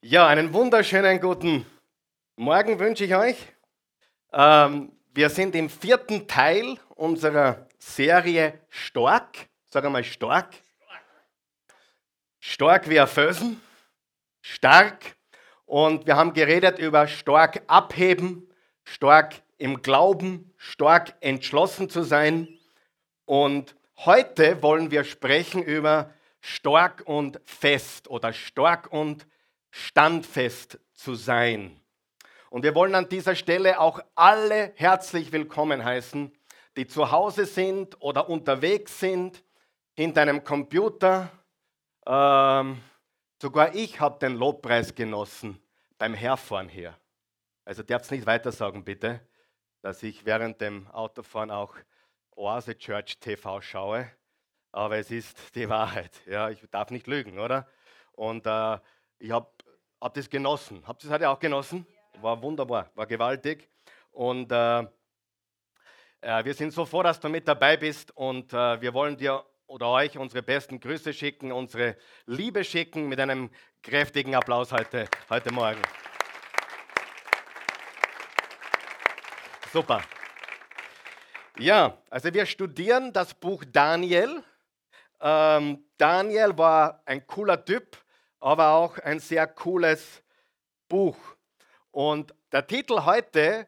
Ja, einen wunderschönen guten Morgen wünsche ich euch. Ähm, wir sind im vierten Teil unserer Serie Stark. Sag einmal stark. Stark wie ein Felsen. Stark. Und wir haben geredet über stark abheben, stark im Glauben, stark entschlossen zu sein. Und heute wollen wir sprechen über stark und fest oder stark und standfest zu sein. Und wir wollen an dieser Stelle auch alle herzlich willkommen heißen, die zu Hause sind oder unterwegs sind, hinter einem Computer. Ähm, sogar ich habe den Lobpreis genossen beim Herfahren hier. Also darfst nicht weiter sagen, bitte, dass ich während dem Autofahren auch Oase Church TV schaue. Aber es ist die Wahrheit. Ja, ich darf nicht lügen, oder? Und äh, ich habe habe das genossen. Habt ihr das heute auch genossen? War wunderbar, war gewaltig. Und äh, äh, wir sind so froh, dass du mit dabei bist und äh, wir wollen dir oder euch unsere besten Grüße schicken, unsere Liebe schicken mit einem kräftigen Applaus heute, heute Morgen. Super. Ja, also wir studieren das Buch Daniel. Ähm, Daniel war ein cooler Typ aber auch ein sehr cooles Buch. Und der Titel heute,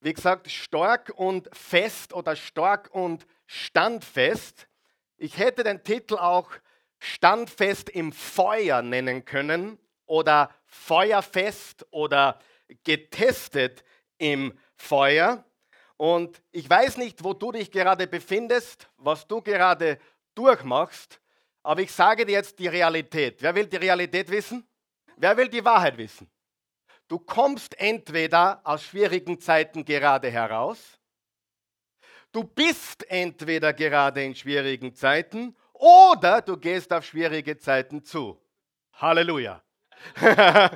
wie gesagt, stark und fest oder stark und standfest. Ich hätte den Titel auch standfest im Feuer nennen können oder feuerfest oder getestet im Feuer. Und ich weiß nicht, wo du dich gerade befindest, was du gerade durchmachst, aber ich sage dir jetzt die Realität. Wer will die Realität wissen? Wer will die Wahrheit wissen? Du kommst entweder aus schwierigen Zeiten gerade heraus, du bist entweder gerade in schwierigen Zeiten oder du gehst auf schwierige Zeiten zu. Halleluja.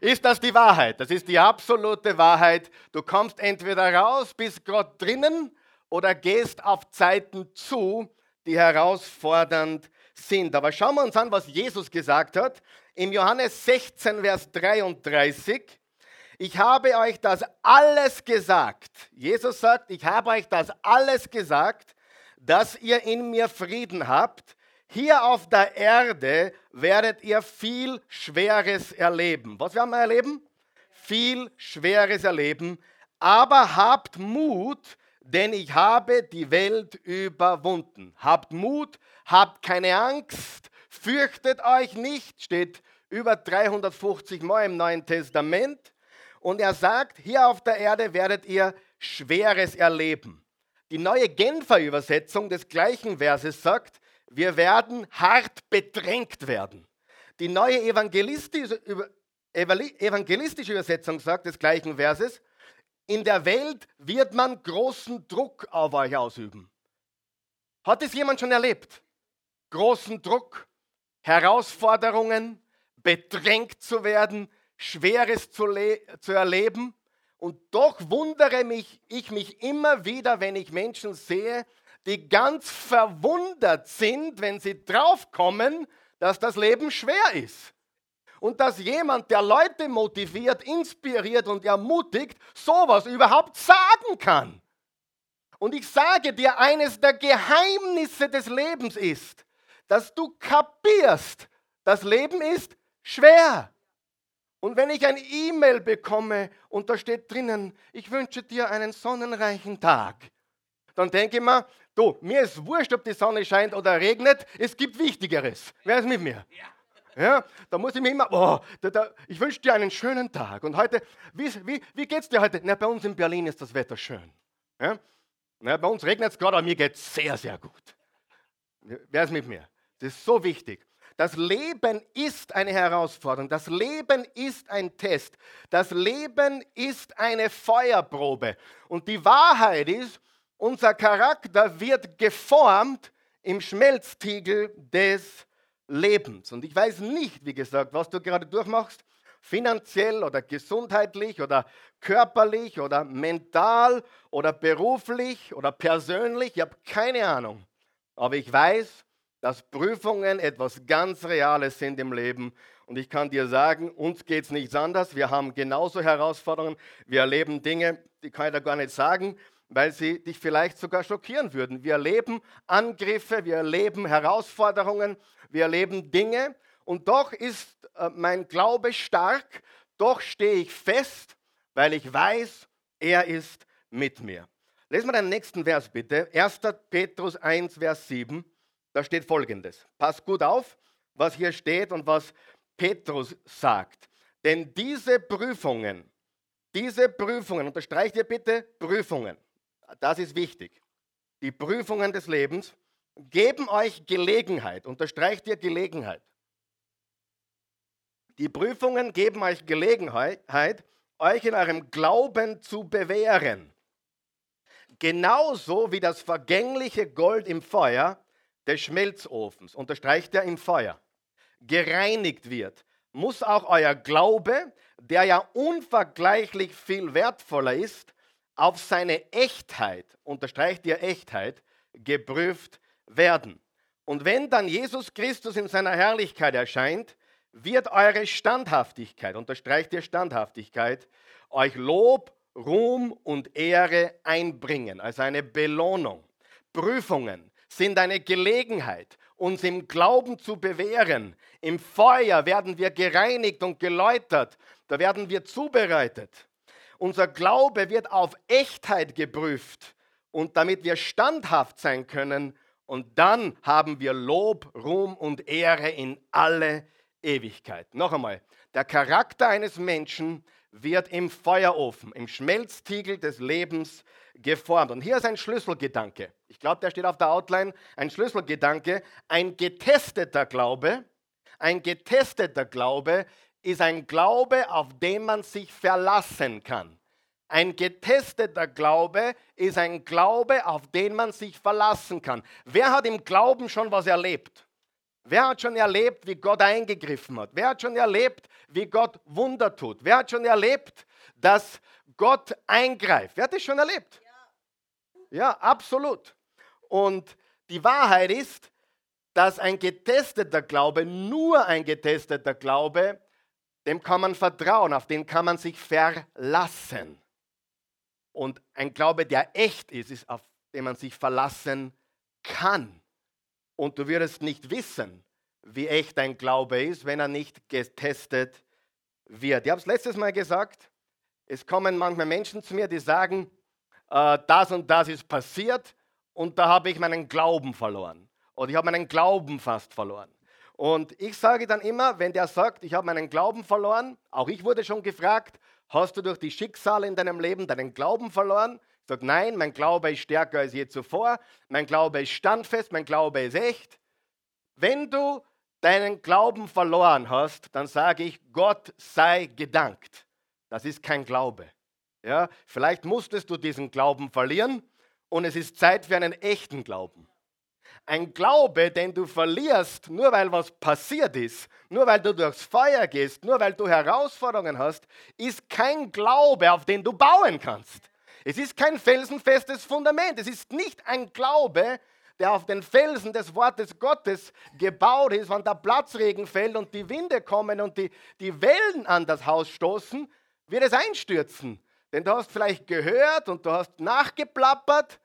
ist das die Wahrheit? Das ist die absolute Wahrheit. Du kommst entweder raus, bist gerade drinnen oder gehst auf Zeiten zu, die herausfordernd sind. Aber schauen wir uns an, was Jesus gesagt hat. Im Johannes 16, Vers 33. Ich habe euch das alles gesagt. Jesus sagt, ich habe euch das alles gesagt, dass ihr in mir Frieden habt. Hier auf der Erde werdet ihr viel Schweres erleben. Was werden wir erleben? Viel Schweres erleben. Aber habt Mut, denn ich habe die Welt überwunden. Habt Mut, habt keine Angst, fürchtet euch nicht, steht über 350 Mal im Neuen Testament. Und er sagt, hier auf der Erde werdet ihr Schweres erleben. Die neue Genfer Übersetzung des gleichen Verses sagt, wir werden hart bedrängt werden. Die neue evangelistische, Übersetzung sagt des gleichen Verses, in der Welt wird man großen Druck auf euch ausüben. Hat es jemand schon erlebt? Großen Druck, Herausforderungen, bedrängt zu werden, Schweres zu, zu erleben. Und doch wundere mich, ich mich immer wieder, wenn ich Menschen sehe, die ganz verwundert sind, wenn sie draufkommen, dass das Leben schwer ist und dass jemand, der Leute motiviert, inspiriert und ermutigt, sowas überhaupt sagen kann. Und ich sage dir, eines der Geheimnisse des Lebens ist, dass du kapierst, das Leben ist schwer. Und wenn ich ein E-Mail bekomme und da steht drinnen, ich wünsche dir einen sonnenreichen Tag, dann denke ich mir, du, mir ist wurscht, ob die Sonne scheint oder regnet, es gibt Wichtigeres. Wer ist mit mir? Ja. Ja, da muss ich mir immer, oh, da, da, ich wünsche dir einen schönen Tag. Und heute, wie, wie, wie geht es dir heute? Na, bei uns in Berlin ist das Wetter schön. Ja? Na, bei uns regnet es gerade, aber mir geht es sehr, sehr gut. Wer ist mit mir? Das ist so wichtig. Das Leben ist eine Herausforderung. Das Leben ist ein Test. Das Leben ist eine Feuerprobe. Und die Wahrheit ist, unser Charakter wird geformt im Schmelztiegel des Lebens. Und ich weiß nicht, wie gesagt, was du gerade durchmachst, finanziell oder gesundheitlich oder körperlich oder mental oder beruflich oder persönlich, ich habe keine Ahnung. Aber ich weiß, dass Prüfungen etwas ganz Reales sind im Leben Und ich kann dir sagen, uns geht es nichts anders. Wir haben genauso Herausforderungen. Wir erleben Dinge, die kann ich da gar nicht sagen, weil sie dich vielleicht sogar schockieren würden. Wir erleben Angriffe, wir erleben Herausforderungen, wir erleben Dinge. Und doch ist äh, mein Glaube stark, doch stehe ich fest, weil ich weiß, er ist mit mir. Lesen wir den nächsten Vers bitte. 1. Petrus 1, Vers 7. Da steht folgendes. Pass gut auf, was hier steht und was Petrus sagt. Denn diese Prüfungen, diese Prüfungen, unterstreicht ihr bitte Prüfungen, das ist wichtig. Die Prüfungen des Lebens geben euch Gelegenheit, unterstreicht ihr Gelegenheit. Die Prüfungen geben euch Gelegenheit, euch in eurem Glauben zu bewähren. Genauso wie das vergängliche Gold im Feuer des Schmelzofens, unterstreicht er im Feuer, gereinigt wird, muss auch euer Glaube, der ja unvergleichlich viel wertvoller ist, auf seine Echtheit, unterstreicht ihr Echtheit, geprüft werden. Und wenn dann Jesus Christus in seiner Herrlichkeit erscheint, wird eure Standhaftigkeit, unterstreicht ihr Standhaftigkeit, euch Lob, Ruhm und Ehre einbringen, als eine Belohnung. Prüfungen sind eine Gelegenheit, uns im Glauben zu bewähren. Im Feuer werden wir gereinigt und geläutert. Da werden wir zubereitet. Unser Glaube wird auf Echtheit geprüft und damit wir standhaft sein können. Und dann haben wir Lob, Ruhm und Ehre in alle Ewigkeit. Noch einmal, der Charakter eines Menschen wird im Feuerofen, im Schmelztiegel des Lebens geformt. Und hier ist ein Schlüsselgedanke. Ich glaube, der steht auf der Outline. Ein Schlüsselgedanke. Ein getesteter Glaube, ein getesteter Glaube ist ein Glaube, auf den man sich verlassen kann. Ein getesteter Glaube ist ein Glaube, auf den man sich verlassen kann. Wer hat im Glauben schon was erlebt? Wer hat schon erlebt, wie Gott eingegriffen hat? Wer hat schon erlebt, wie Gott Wunder tut? Wer hat schon erlebt, dass Gott eingreift? Wer hat das schon erlebt? Ja, ja absolut. Und die Wahrheit ist, dass ein getesteter Glaube, nur ein getesteter Glaube, dem kann man vertrauen, auf den kann man sich verlassen. Und ein Glaube, der echt ist, ist, auf den man sich verlassen kann. Und du wirst nicht wissen, wie echt dein Glaube ist, wenn er nicht getestet wird. Ich habe es letztes Mal gesagt, es kommen manchmal Menschen zu mir, die sagen, äh, das und das ist passiert und da habe ich meinen Glauben verloren. Oder ich habe meinen Glauben fast verloren. Und ich sage dann immer, wenn der sagt, ich habe meinen Glauben verloren, auch ich wurde schon gefragt, hast du durch die Schicksale in deinem Leben deinen Glauben verloren? Sagt, nein, mein Glaube ist stärker als je zuvor, mein Glaube ist standfest, mein Glaube ist echt. Wenn du deinen Glauben verloren hast, dann sage ich, Gott sei gedankt. Das ist kein Glaube. Ja, vielleicht musstest du diesen Glauben verlieren und es ist Zeit für einen echten Glauben. Ein Glaube, den du verlierst, nur weil was passiert ist, nur weil du durchs Feuer gehst, nur weil du Herausforderungen hast, ist kein Glaube, auf den du bauen kannst. Es ist kein felsenfestes Fundament. Es ist nicht ein Glaube, der auf den Felsen des Wortes Gottes gebaut ist, wenn der Platzregen fällt und die Winde kommen und die, die Wellen an das Haus stoßen, wird es einstürzen. Denn du hast vielleicht gehört und du hast nachgeplappert,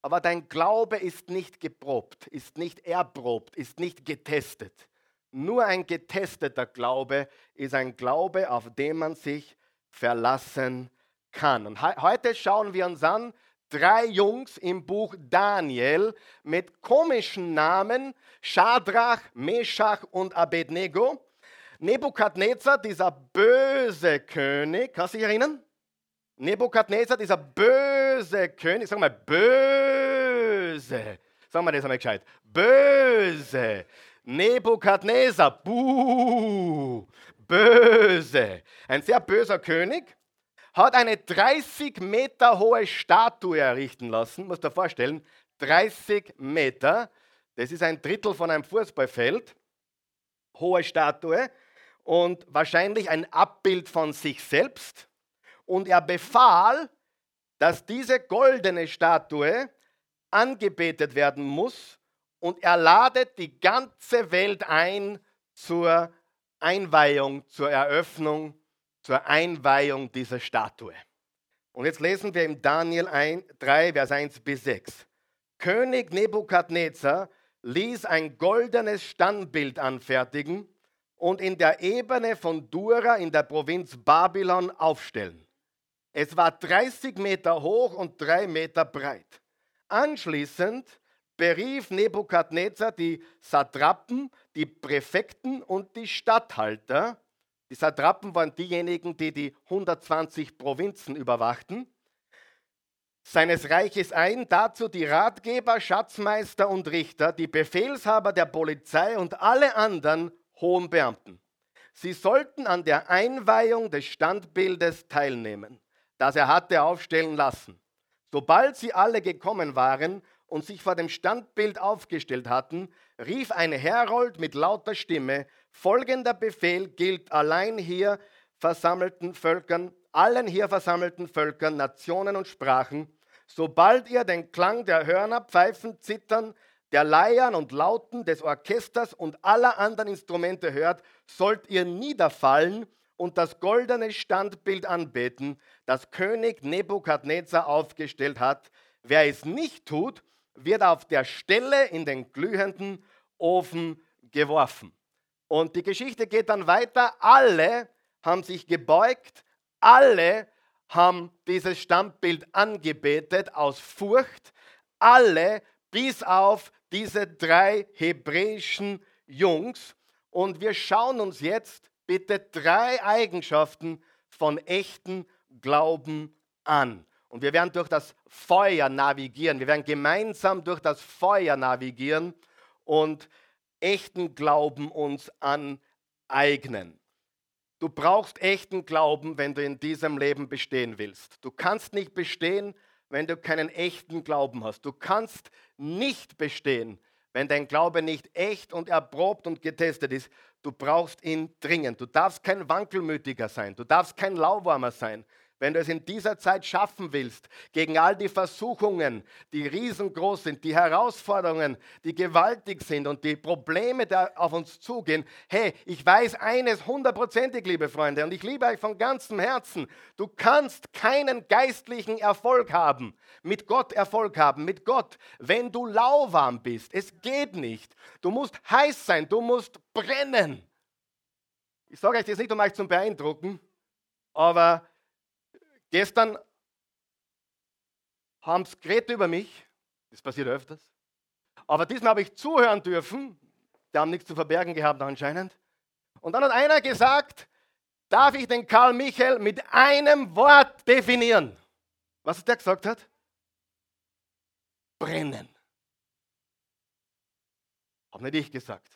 aber dein Glaube ist nicht geprobt, ist nicht erprobt, ist nicht getestet. Nur ein getesteter Glaube ist ein Glaube, auf den man sich verlassen kann. Und heute schauen wir uns an, drei Jungs im Buch Daniel mit komischen Namen, Shadrach, Meshach und Abednego. Nebukadnezar, dieser böse König, kannst du dich erinnern? Nebukadnezar, dieser böse König, sag mal böse, sag mal das einmal gescheit, böse, Nebukadnezar, buh, böse, ein sehr böser König hat eine 30 Meter hohe Statue errichten lassen. Muss dir vorstellen, 30 Meter. Das ist ein Drittel von einem Fußballfeld. Hohe Statue und wahrscheinlich ein Abbild von sich selbst. Und er befahl, dass diese goldene Statue angebetet werden muss und er ladet die ganze Welt ein zur Einweihung, zur Eröffnung, zur Einweihung dieser Statue. Und jetzt lesen wir im Daniel 1, 3, Vers 1 bis 6. König Nebukadnezar ließ ein goldenes Standbild anfertigen und in der Ebene von Dura in der Provinz Babylon aufstellen. Es war 30 Meter hoch und 3 Meter breit. Anschließend berief Nebukadnezar die Satrapen, die Präfekten und die Statthalter. Die Satrapen waren diejenigen, die die 120 Provinzen überwachten seines Reiches ein, dazu die Ratgeber, Schatzmeister und Richter, die Befehlshaber der Polizei und alle anderen hohen Beamten. Sie sollten an der Einweihung des Standbildes teilnehmen, das er hatte aufstellen lassen. Sobald sie alle gekommen waren und sich vor dem Standbild aufgestellt hatten, rief ein Herold mit lauter Stimme, folgender Befehl gilt allein hier versammelten Völkern, allen hier versammelten Völkern, Nationen und Sprachen, Sobald ihr den Klang der Hörner, Pfeifen, Zittern, der Leiern und Lauten des Orchesters und aller anderen Instrumente hört, sollt ihr niederfallen und das goldene Standbild anbeten, das König Nebukadnezar aufgestellt hat. Wer es nicht tut, wird auf der Stelle in den glühenden Ofen geworfen. Und die Geschichte geht dann weiter. Alle haben sich gebeugt, alle haben dieses Stammbild angebetet aus Furcht. Alle, bis auf diese drei hebräischen Jungs. Und wir schauen uns jetzt bitte drei Eigenschaften von echten Glauben an. Und wir werden durch das Feuer navigieren. Wir werden gemeinsam durch das Feuer navigieren und echten Glauben uns aneignen. Du brauchst echten Glauben, wenn du in diesem Leben bestehen willst. Du kannst nicht bestehen, wenn du keinen echten Glauben hast. Du kannst nicht bestehen, wenn dein Glaube nicht echt und erprobt und getestet ist. Du brauchst ihn dringend. Du darfst kein Wankelmütiger sein. Du darfst kein Lauwarmer sein wenn du es in dieser Zeit schaffen willst, gegen all die Versuchungen, die riesengroß sind, die Herausforderungen, die gewaltig sind und die Probleme, die auf uns zugehen, hey, ich weiß eines hundertprozentig, liebe Freunde, und ich liebe euch von ganzem Herzen, du kannst keinen geistlichen Erfolg haben, mit Gott Erfolg haben, mit Gott, wenn du lauwarm bist. Es geht nicht. Du musst heiß sein, du musst brennen. Ich sage euch das nicht, um euch zu beeindrucken, aber Gestern haben sie geredet über mich, das passiert öfters. Aber diesmal habe ich zuhören dürfen, die haben nichts zu verbergen gehabt anscheinend. Und dann hat einer gesagt, darf ich den Karl Michael mit einem Wort definieren? Was der gesagt hat? Brennen. Habe nicht ich gesagt.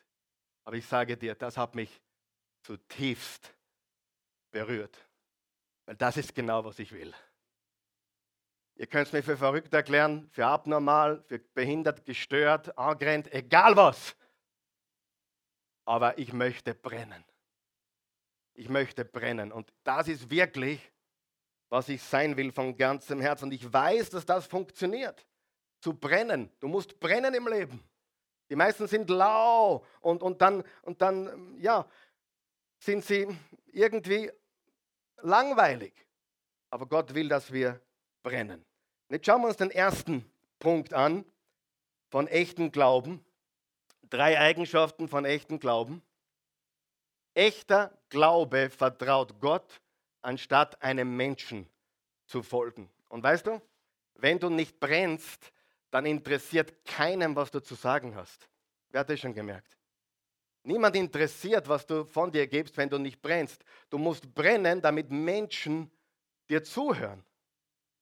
Aber ich sage dir, das hat mich zutiefst berührt. Weil das ist genau, was ich will. Ihr könnt es mir für verrückt erklären, für abnormal, für behindert, gestört, angrennt, egal was. Aber ich möchte brennen. Ich möchte brennen. Und das ist wirklich, was ich sein will von ganzem Herzen. Und ich weiß, dass das funktioniert. Zu brennen. Du musst brennen im Leben. Die meisten sind lau und, und, dann, und dann, ja, sind sie irgendwie langweilig. Aber Gott will, dass wir brennen. Und jetzt schauen wir uns den ersten Punkt an von echten Glauben. Drei Eigenschaften von echten Glauben. Echter Glaube vertraut Gott, anstatt einem Menschen zu folgen. Und weißt du, wenn du nicht brennst, dann interessiert keinem, was du zu sagen hast. Wer hat das schon gemerkt? Niemand interessiert, was du von dir gibst, wenn du nicht brennst. Du musst brennen, damit Menschen dir zuhören.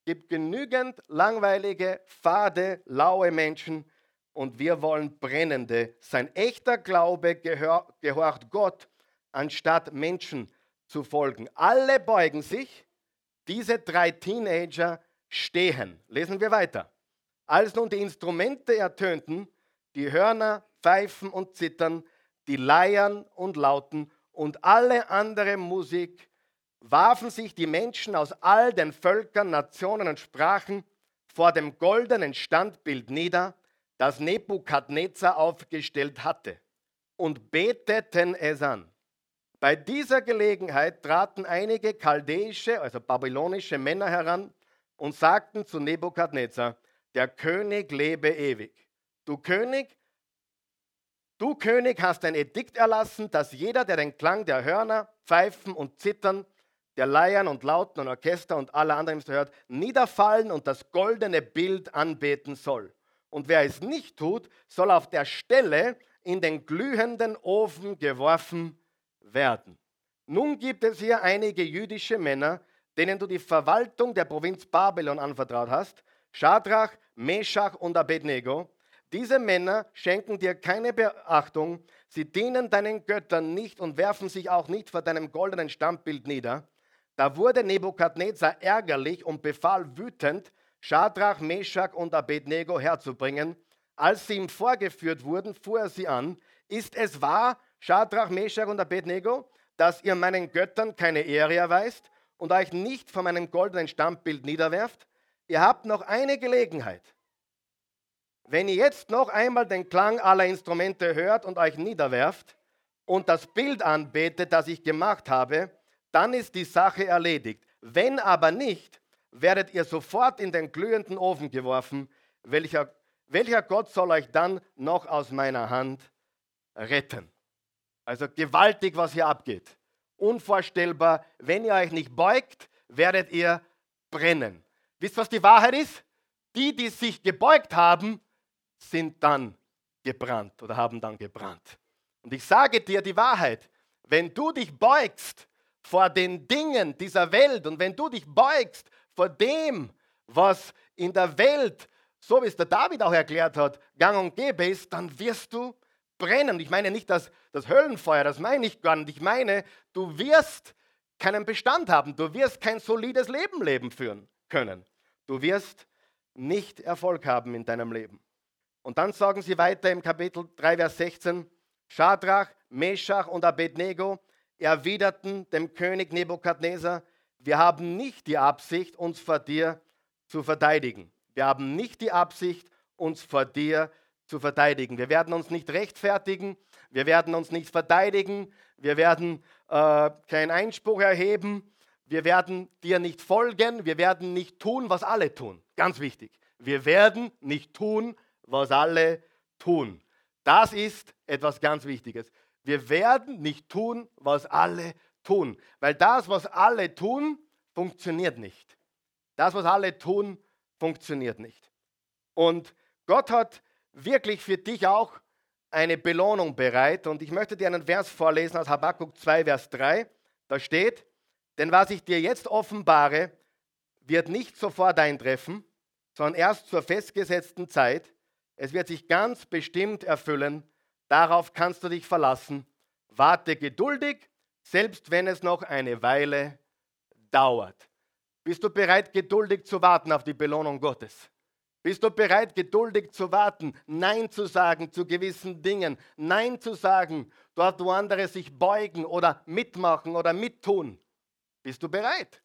Es gibt genügend langweilige, fade, laue Menschen und wir wollen brennende. Sein echter Glaube gehorcht Gott, anstatt Menschen zu folgen. Alle beugen sich, diese drei Teenager stehen. Lesen wir weiter. Als nun die Instrumente ertönten, die Hörner, Pfeifen und Zittern, die Leiern und Lauten und alle andere Musik, warfen sich die Menschen aus all den Völkern, Nationen und Sprachen vor dem goldenen Standbild nieder, das Nebukadnezar aufgestellt hatte, und beteten es an. Bei dieser Gelegenheit traten einige chaldäische, also babylonische Männer heran und sagten zu Nebukadnezar, der König lebe ewig. Du König, du König hast ein Edikt erlassen, dass jeder, der den Klang der Hörner, Pfeifen und Zittern, der Leiern und Lauten und Orchester und aller anderen hört, niederfallen und das goldene Bild anbeten soll. Und wer es nicht tut, soll auf der Stelle in den glühenden Ofen geworfen werden. Nun gibt es hier einige jüdische Männer, denen du die Verwaltung der Provinz Babylon anvertraut hast, Schadrach, Meshach und Abednego. Diese Männer schenken dir keine Beachtung, sie dienen deinen Göttern nicht und werfen sich auch nicht vor deinem goldenen Stammbild nieder. Da wurde Nebukadnezar ärgerlich und befahl wütend, Schadrach, Meshach und Abednego herzubringen. Als sie ihm vorgeführt wurden, fuhr er sie an, ist es wahr, Schadrach, Meshach und Abednego, dass ihr meinen Göttern keine Ehre erweist und euch nicht von meinem goldenen Stammbild niederwerft? Ihr habt noch eine Gelegenheit. Wenn ihr jetzt noch einmal den Klang aller Instrumente hört und euch niederwerft und das Bild anbetet, das ich gemacht habe, dann ist die Sache erledigt. Wenn aber nicht, werdet ihr sofort in den glühenden Ofen geworfen. Welcher, welcher Gott soll euch dann noch aus meiner Hand retten? Also gewaltig, was hier abgeht. Unvorstellbar. Wenn ihr euch nicht beugt, werdet ihr brennen. Wisst ihr, was die Wahrheit ist? Die, die sich gebeugt haben, sind dann gebrannt oder haben dann gebrannt. Und ich sage dir die Wahrheit, wenn du dich beugst vor den Dingen dieser Welt und wenn du dich beugst vor dem, was in der Welt, so wie es der David auch erklärt hat, gang und gäbe ist, dann wirst du brennen. Ich meine nicht das, das Höllenfeuer, das meine ich gar nicht. Ich meine, du wirst keinen Bestand haben. Du wirst kein solides Leben leben führen können. Du wirst nicht Erfolg haben in deinem Leben. Und dann sagen sie weiter im Kapitel 3, Vers 16, Schadrach, Meshach und Abednego erwiderten dem König Nebukadnezar, wir haben nicht die Absicht, uns vor dir zu verteidigen. Wir haben nicht die Absicht, uns vor dir zu verteidigen. Wir werden uns nicht rechtfertigen, wir werden uns nicht verteidigen, wir werden äh, keinen Einspruch erheben, wir werden dir nicht folgen, wir werden nicht tun, was alle tun. Ganz wichtig. Wir werden nicht tun, was alle tun. Das ist etwas ganz Wichtiges. Wir werden nicht tun, was alle tun, weil das, was alle tun, funktioniert nicht. Das, was alle tun, funktioniert nicht. Und Gott hat wirklich für dich auch eine Belohnung bereit. Und ich möchte dir einen Vers vorlesen aus Habakkuk 2, Vers 3. Da steht, denn was ich dir jetzt offenbare, wird nicht sofort eintreffen, sondern erst zur festgesetzten Zeit. Es wird sich ganz bestimmt erfüllen. Darauf kannst du dich verlassen. Warte geduldig, selbst wenn es noch eine Weile dauert. Bist du bereit, geduldig zu warten auf die Belohnung Gottes? Bist du bereit, geduldig zu warten, Nein zu sagen zu gewissen Dingen, Nein zu sagen, dort wo andere sich beugen oder mitmachen oder mittun? Bist du bereit?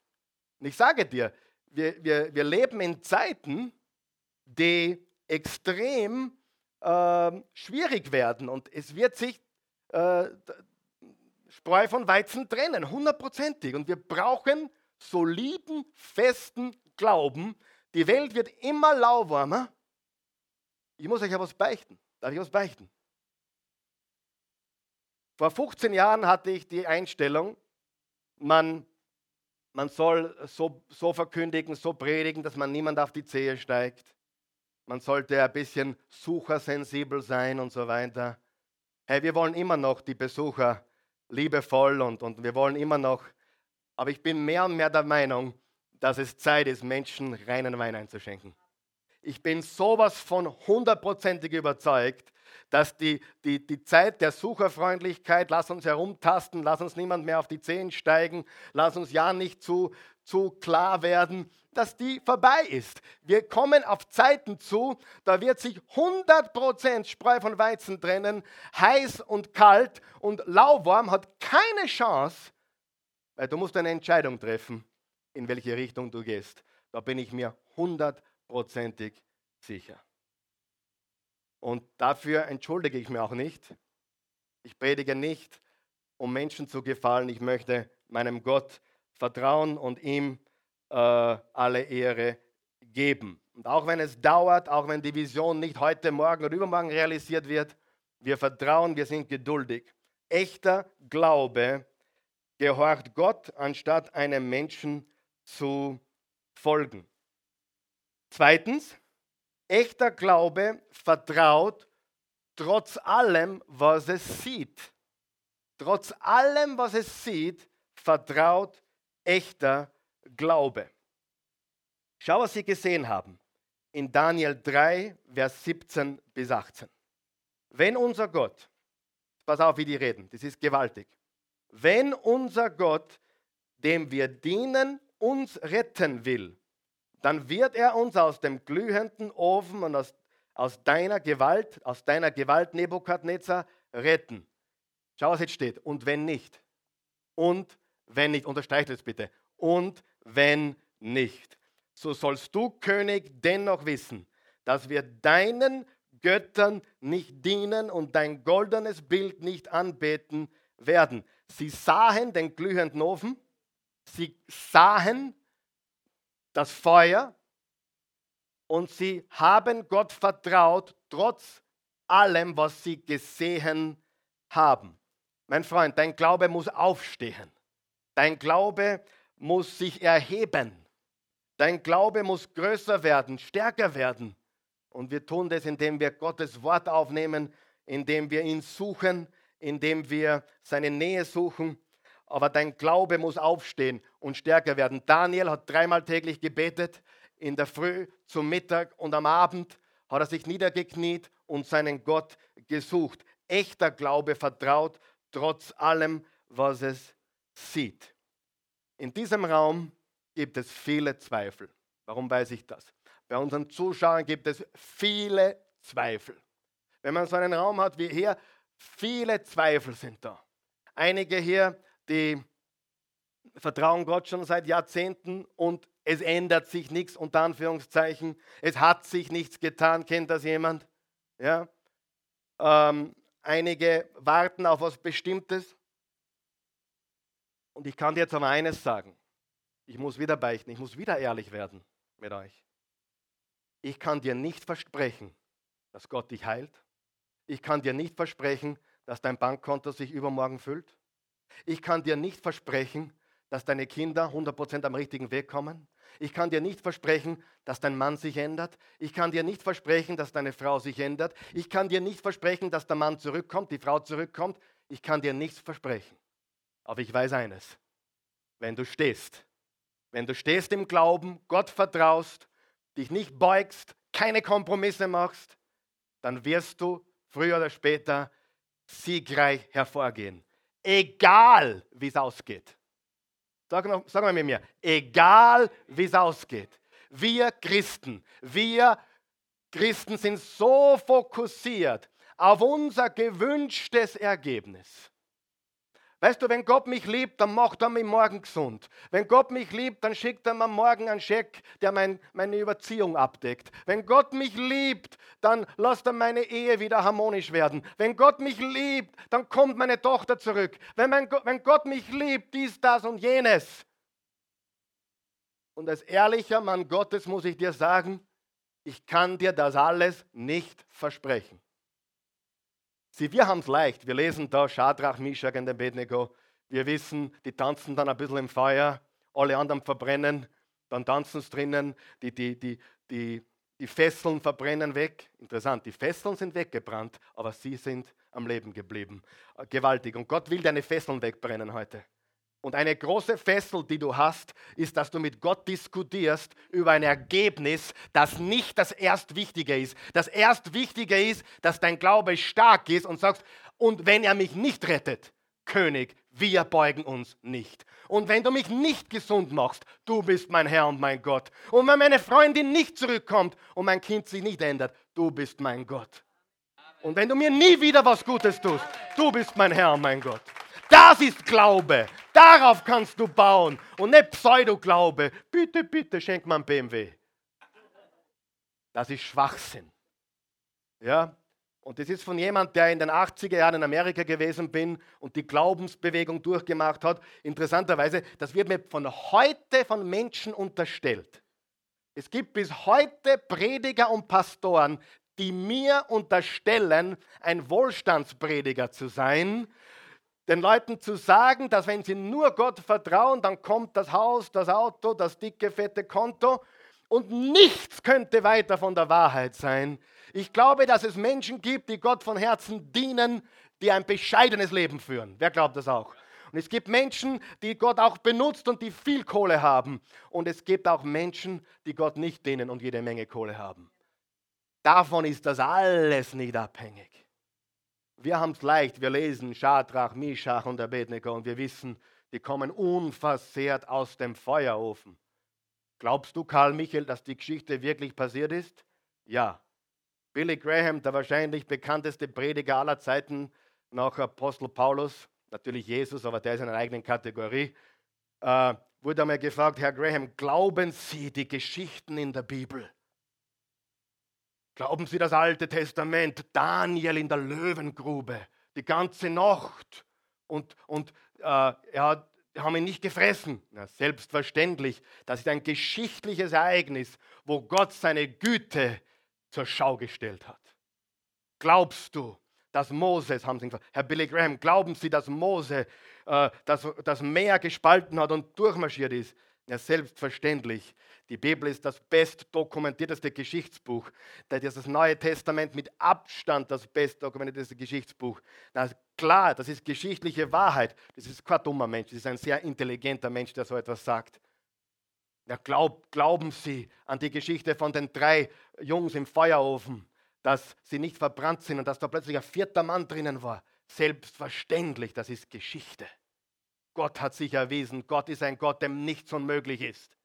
Und ich sage dir, wir, wir, wir leben in Zeiten, die extrem äh, schwierig werden und es wird sich äh, Spreu von Weizen trennen, hundertprozentig. Und wir brauchen soliden, festen Glauben. Die Welt wird immer lauwarmer. Ich muss euch ja was beichten. Darf ich was beichten? Vor 15 Jahren hatte ich die Einstellung, man, man soll so, so verkündigen, so predigen, dass man niemand auf die Zehe steigt. Man sollte ein bisschen suchersensibel sein und so weiter. Hey, wir wollen immer noch die Besucher liebevoll und, und wir wollen immer noch, aber ich bin mehr und mehr der Meinung, dass es Zeit ist, Menschen reinen Wein einzuschenken. Ich bin sowas von hundertprozentig überzeugt, dass die, die, die Zeit der Sucherfreundlichkeit, lass uns herumtasten, lass uns niemand mehr auf die Zehen steigen, lass uns ja nicht zu, zu klar werden, dass die vorbei ist. Wir kommen auf Zeiten zu, da wird sich 100% Spreu von Weizen trennen, heiß und kalt und lauwarm hat keine Chance, weil du musst eine Entscheidung treffen, in welche Richtung du gehst. Da bin ich mir hundertprozentig sicher. Und dafür entschuldige ich mich auch nicht. Ich predige nicht um Menschen zu gefallen. Ich möchte meinem Gott vertrauen und ihm äh, alle Ehre geben. Und auch wenn es dauert, auch wenn die Vision nicht heute, morgen oder übermorgen realisiert wird, wir vertrauen, wir sind geduldig. Echter Glaube gehorcht Gott, anstatt einem Menschen zu folgen. Zweitens, echter Glaube vertraut trotz allem, was es sieht. Trotz allem, was es sieht, vertraut echter Glaube. Schau, was Sie gesehen haben. In Daniel 3, Vers 17 bis 18. Wenn unser Gott, pass auf, wie die reden, das ist gewaltig. Wenn unser Gott, dem wir dienen, uns retten will, dann wird er uns aus dem glühenden Ofen und aus, aus deiner Gewalt, aus deiner Gewalt, Nebukadnezar, retten. Schau, was jetzt steht. Und wenn nicht. Und wenn nicht. Unterstreicht es bitte. Und wenn nicht. So sollst du, König, dennoch wissen, dass wir deinen Göttern nicht dienen und dein goldenes Bild nicht anbeten werden. Sie sahen den glühenden Ofen, sie sahen das Feuer und sie haben Gott vertraut, trotz allem, was sie gesehen haben. Mein Freund, dein Glaube muss aufstehen. Dein Glaube muss sich erheben. Dein Glaube muss größer werden, stärker werden. Und wir tun das, indem wir Gottes Wort aufnehmen, indem wir ihn suchen, indem wir seine Nähe suchen. Aber dein Glaube muss aufstehen und stärker werden. Daniel hat dreimal täglich gebetet, in der Früh, zum Mittag und am Abend hat er sich niedergekniet und seinen Gott gesucht. Echter Glaube vertraut trotz allem, was es sieht. In diesem Raum gibt es viele Zweifel. Warum weiß ich das? Bei unseren Zuschauern gibt es viele Zweifel. Wenn man so einen Raum hat wie hier, viele Zweifel sind da. Einige hier, die vertrauen Gott schon seit Jahrzehnten und es ändert sich nichts, unter Anführungszeichen. Es hat sich nichts getan. Kennt das jemand? Ja? Ähm, einige warten auf was Bestimmtes. Und ich kann dir jetzt aber eines sagen. Ich muss wieder beichten, ich muss wieder ehrlich werden mit euch. Ich kann dir nicht versprechen, dass Gott dich heilt. Ich kann dir nicht versprechen, dass dein Bankkonto sich übermorgen füllt. Ich kann dir nicht versprechen, dass deine Kinder 100% am richtigen Weg kommen. Ich kann dir nicht versprechen, dass dein Mann sich ändert. Ich kann dir nicht versprechen, dass deine Frau sich ändert. Ich kann dir nicht versprechen, dass der Mann zurückkommt, die Frau zurückkommt. Ich kann dir nichts versprechen. Aber ich weiß eines. Wenn du stehst, wenn du stehst im Glauben, Gott vertraust, dich nicht beugst, keine Kompromisse machst, dann wirst du früher oder später siegreich hervorgehen. Egal, wie es ausgeht. Sag, noch, sag mal mit mir, egal wie es ausgeht. Wir Christen, wir Christen sind so fokussiert auf unser gewünschtes Ergebnis. Weißt du, wenn Gott mich liebt, dann macht er mich morgen gesund. Wenn Gott mich liebt, dann schickt er mir morgen einen Scheck, der mein, meine Überziehung abdeckt. Wenn Gott mich liebt, dann lässt er meine Ehe wieder harmonisch werden. Wenn Gott mich liebt, dann kommt meine Tochter zurück. Wenn, mein, wenn Gott mich liebt, dies, das und jenes. Und als ehrlicher Mann Gottes muss ich dir sagen, ich kann dir das alles nicht versprechen. Sieh, wir haben es leicht. Wir lesen da Schadrach, Mishak und Abednego. Wir wissen, die tanzen dann ein bisschen im Feuer, alle anderen verbrennen, dann tanzen sie drinnen, die, die, die, die, die Fesseln verbrennen weg. Interessant, die Fesseln sind weggebrannt, aber sie sind am Leben geblieben. Gewaltig. Und Gott will deine Fesseln wegbrennen heute. Und eine große Fessel, die du hast, ist, dass du mit Gott diskutierst über ein Ergebnis, das nicht das Erstwichtige ist. Das Erstwichtige ist, dass dein Glaube stark ist und sagst, und wenn er mich nicht rettet, König, wir beugen uns nicht. Und wenn du mich nicht gesund machst, du bist mein Herr und mein Gott. Und wenn meine Freundin nicht zurückkommt und mein Kind sich nicht ändert, du bist mein Gott. Und wenn du mir nie wieder was Gutes tust, du bist mein Herr und mein Gott. Das ist Glaube. Darauf kannst du bauen und nicht Pseudoglaube. Bitte, bitte, schenk mir ein BMW. Das ist Schwachsinn. Ja? Und das ist von jemand, der in den 80er Jahren in Amerika gewesen bin und die Glaubensbewegung durchgemacht hat. Interessanterweise, das wird mir von heute von Menschen unterstellt. Es gibt bis heute Prediger und Pastoren, die mir unterstellen, ein Wohlstandsprediger zu sein, den Leuten zu sagen, dass wenn sie nur Gott vertrauen, dann kommt das Haus, das Auto, das dicke, fette Konto und nichts könnte weiter von der Wahrheit sein. Ich glaube, dass es Menschen gibt, die Gott von Herzen dienen, die ein bescheidenes Leben führen. Wer glaubt das auch? Und es gibt Menschen, die Gott auch benutzt und die viel Kohle haben. Und es gibt auch Menschen, die Gott nicht dienen und jede Menge Kohle haben. Davon ist das alles nicht abhängig. Wir haben es leicht. Wir lesen Schadrach, Mishach und Abednego und wir wissen, die kommen unversehrt aus dem Feuerofen. Glaubst du, Karl Michael, dass die Geschichte wirklich passiert ist? Ja. Billy Graham, der wahrscheinlich bekannteste Prediger aller Zeiten nach Apostel Paulus, natürlich Jesus, aber der ist in einer eigenen Kategorie, äh, wurde einmal gefragt, Herr Graham, glauben Sie die Geschichten in der Bibel? Glauben Sie das Alte Testament, Daniel in der Löwengrube, die ganze Nacht und, und äh, er haben ihn nicht gefressen. Na, selbstverständlich, das ist ein geschichtliches Ereignis, wo Gott seine Güte zur Schau gestellt hat. Glaubst du, dass Moses, haben sie gefragt, Herr Billy Graham, glauben Sie, dass Mose äh, das, das Meer gespalten hat und durchmarschiert ist? Ja, selbstverständlich. Die Bibel ist das best dokumentierteste Geschichtsbuch. Das ist das Neue Testament mit Abstand das best dokumentierteste Geschichtsbuch. Na, klar, das ist geschichtliche Wahrheit. Das ist kein dummer Mensch, das ist ein sehr intelligenter Mensch, der so etwas sagt. Ja, glaub, glauben Sie an die Geschichte von den drei Jungs im Feuerofen, dass sie nicht verbrannt sind und dass da plötzlich ein vierter Mann drinnen war. Selbstverständlich, das ist Geschichte. Gott hat sich erwiesen, Gott ist ein Gott, dem nichts unmöglich ist.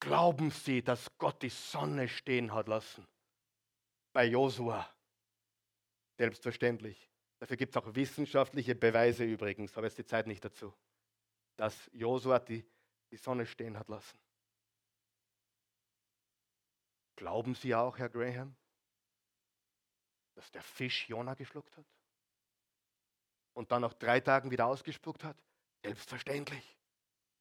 Glauben Sie, dass Gott die Sonne stehen hat lassen? Bei Josua. Selbstverständlich. Dafür gibt es auch wissenschaftliche Beweise übrigens, aber jetzt die Zeit nicht dazu, dass Josua die die Sonne stehen hat lassen. Glauben Sie auch, Herr Graham, dass der Fisch Jona geschluckt hat? Und dann nach drei Tagen wieder ausgespuckt hat? Selbstverständlich.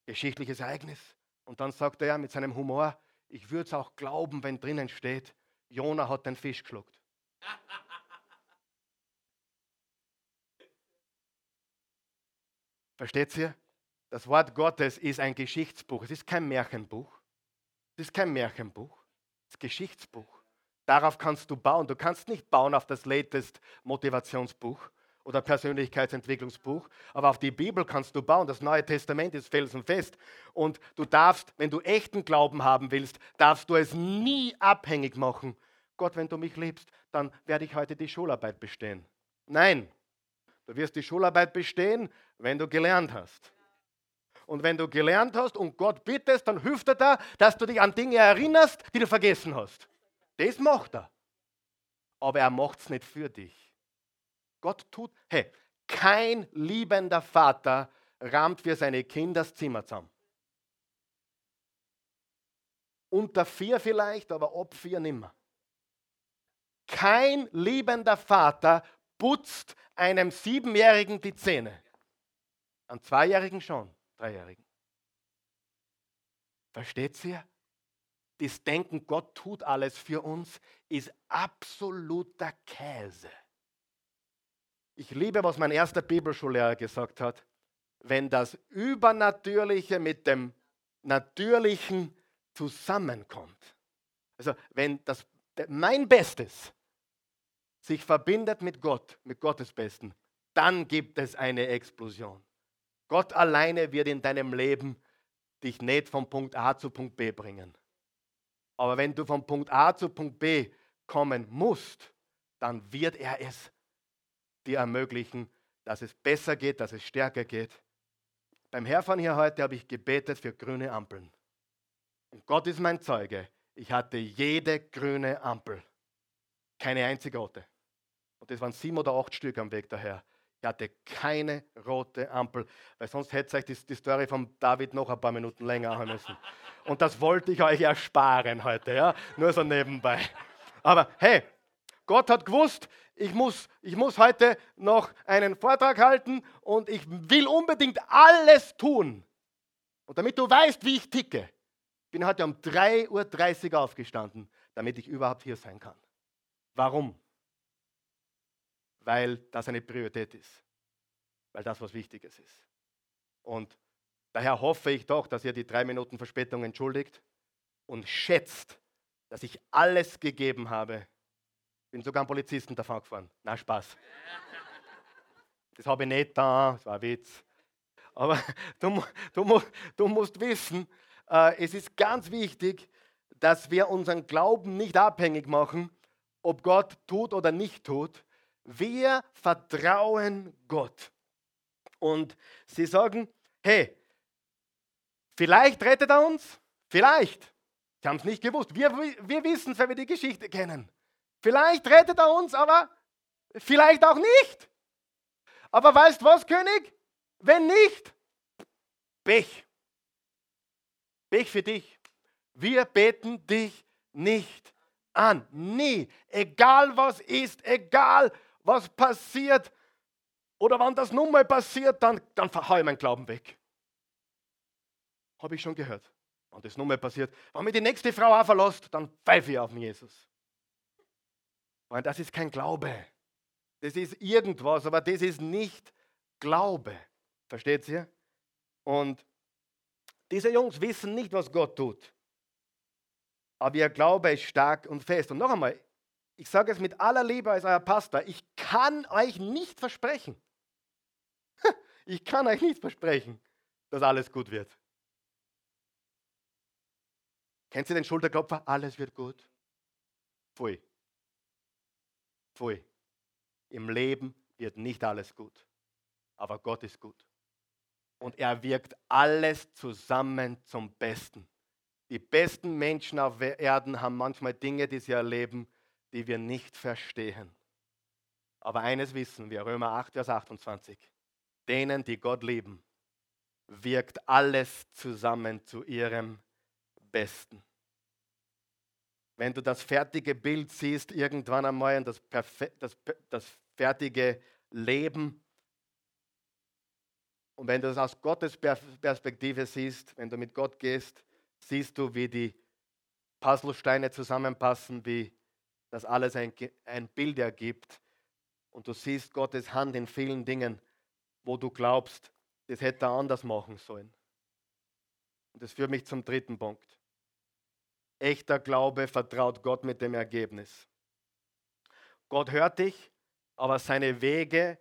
Geschichtliches Ereignis. Und dann sagt er mit seinem Humor, ich würde es auch glauben, wenn drinnen steht, Jona hat den Fisch geschluckt. Versteht ihr? Das Wort Gottes ist ein Geschichtsbuch. Es ist kein Märchenbuch. Es ist kein Märchenbuch. Es ist ein Geschichtsbuch. Darauf kannst du bauen. Du kannst nicht bauen auf das latest Motivationsbuch oder Persönlichkeitsentwicklungsbuch, aber auf die Bibel kannst du bauen. Das Neue Testament ist felsenfest. Und du darfst, wenn du echten Glauben haben willst, darfst du es nie abhängig machen. Gott, wenn du mich liebst, dann werde ich heute die Schularbeit bestehen. Nein, du wirst die Schularbeit bestehen, wenn du gelernt hast. Und wenn du gelernt hast und Gott bittest, dann hilft er da, dass du dich an Dinge erinnerst, die du vergessen hast. Das macht er. Aber er macht es nicht für dich. Gott tut, hey, kein liebender Vater rammt für seine Kinder das Zimmer zusammen. Unter vier vielleicht, aber ob vier nimmer. Kein liebender Vater putzt einem Siebenjährigen die Zähne. Einem Zweijährigen schon. Dreijährigen. Versteht ihr? Das Denken, Gott tut alles für uns, ist absoluter Käse. Ich liebe, was mein erster Bibelschullehrer gesagt hat. Wenn das Übernatürliche mit dem Natürlichen zusammenkommt, also wenn das mein Bestes sich verbindet mit Gott, mit Gottes Besten, dann gibt es eine Explosion. Gott alleine wird in deinem Leben dich nicht von Punkt A zu Punkt B bringen. Aber wenn du von Punkt A zu Punkt B kommen musst, dann wird er es dir ermöglichen, dass es besser geht, dass es stärker geht. Beim Herfahren hier heute habe ich gebetet für grüne Ampeln. Und Gott ist mein Zeuge. Ich hatte jede grüne Ampel. Keine einzige rote. Und das waren sieben oder acht Stück am Weg daher. Er hatte keine rote Ampel, weil sonst hätte euch die, die Story von David noch ein paar Minuten länger haben müssen. Und das wollte ich euch ersparen heute, ja, nur so nebenbei. Aber hey, Gott hat gewusst, ich muss, ich muss heute noch einen Vortrag halten und ich will unbedingt alles tun. Und damit du weißt, wie ich ticke, bin heute um 3.30 Uhr aufgestanden, damit ich überhaupt hier sein kann. Warum? Weil das eine Priorität ist. Weil das was Wichtiges ist. Und daher hoffe ich doch, dass ihr die drei Minuten Verspätung entschuldigt und schätzt, dass ich alles gegeben habe. Bin sogar einen Polizisten davon gefahren. Na, Spaß. Das habe ich nicht da, das war ein Witz. Aber du, du, du musst wissen, äh, es ist ganz wichtig, dass wir unseren Glauben nicht abhängig machen, ob Gott tut oder nicht tut. Wir vertrauen Gott. Und sie sagen, hey, vielleicht rettet er uns, vielleicht. Sie haben es nicht gewusst. Wir, wir wissen es, wenn wir die Geschichte kennen. Vielleicht rettet er uns, aber vielleicht auch nicht. Aber weißt du was, König? Wenn nicht, Pech. Pech für dich. Wir beten dich nicht an. Nie. Egal was ist, egal was passiert. Oder wann das nun mal passiert, dann, dann verhaue ich meinen Glauben weg. Habe ich schon gehört. Wenn das nun mal passiert, wenn mir die nächste Frau auch verlässt, dann pfeife ich auf den Jesus. Weil das ist kein Glaube. Das ist irgendwas, aber das ist nicht Glaube. Versteht ihr? Und diese Jungs wissen nicht, was Gott tut. Aber ihr Glaube ist stark und fest. Und noch einmal, ich sage es mit aller Liebe als euer Pastor, ich kann euch nicht versprechen, ich kann euch nicht versprechen, dass alles gut wird. Kennt ihr den Schulterklopfer? Alles wird gut. Pfui. Pfui. Im Leben wird nicht alles gut. Aber Gott ist gut. Und er wirkt alles zusammen zum Besten. Die besten Menschen auf Erden haben manchmal Dinge, die sie erleben, die wir nicht verstehen. Aber eines wissen wir, Römer 8, Vers 28. Denen, die Gott lieben, wirkt alles zusammen zu ihrem Besten. Wenn du das fertige Bild siehst, irgendwann einmal und das, das, das fertige Leben, und wenn du das aus Gottes Perspektive siehst, wenn du mit Gott gehst, siehst du, wie die Puzzlesteine zusammenpassen, wie das alles ein, ein Bild ergibt. Und du siehst Gottes Hand in vielen Dingen, wo du glaubst, das hätte er anders machen sollen. Und das führt mich zum dritten Punkt. Echter Glaube vertraut Gott mit dem Ergebnis. Gott hört dich, aber seine Wege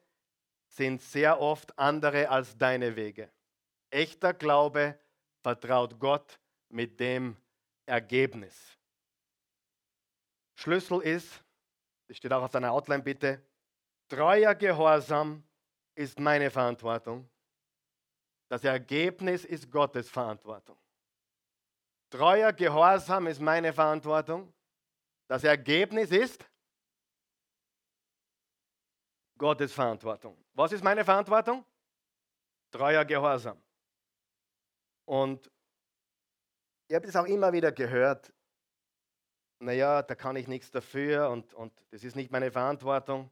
sind sehr oft andere als deine Wege. Echter Glaube vertraut Gott mit dem Ergebnis. Schlüssel ist, das steht auch auf deiner Outline bitte, treuer Gehorsam ist meine Verantwortung. Das Ergebnis ist Gottes Verantwortung. Treuer Gehorsam ist meine Verantwortung. Das Ergebnis ist Gottes Verantwortung. Was ist meine Verantwortung? Treuer Gehorsam. Und ich habe es auch immer wieder gehört, naja, da kann ich nichts dafür und, und das ist nicht meine Verantwortung.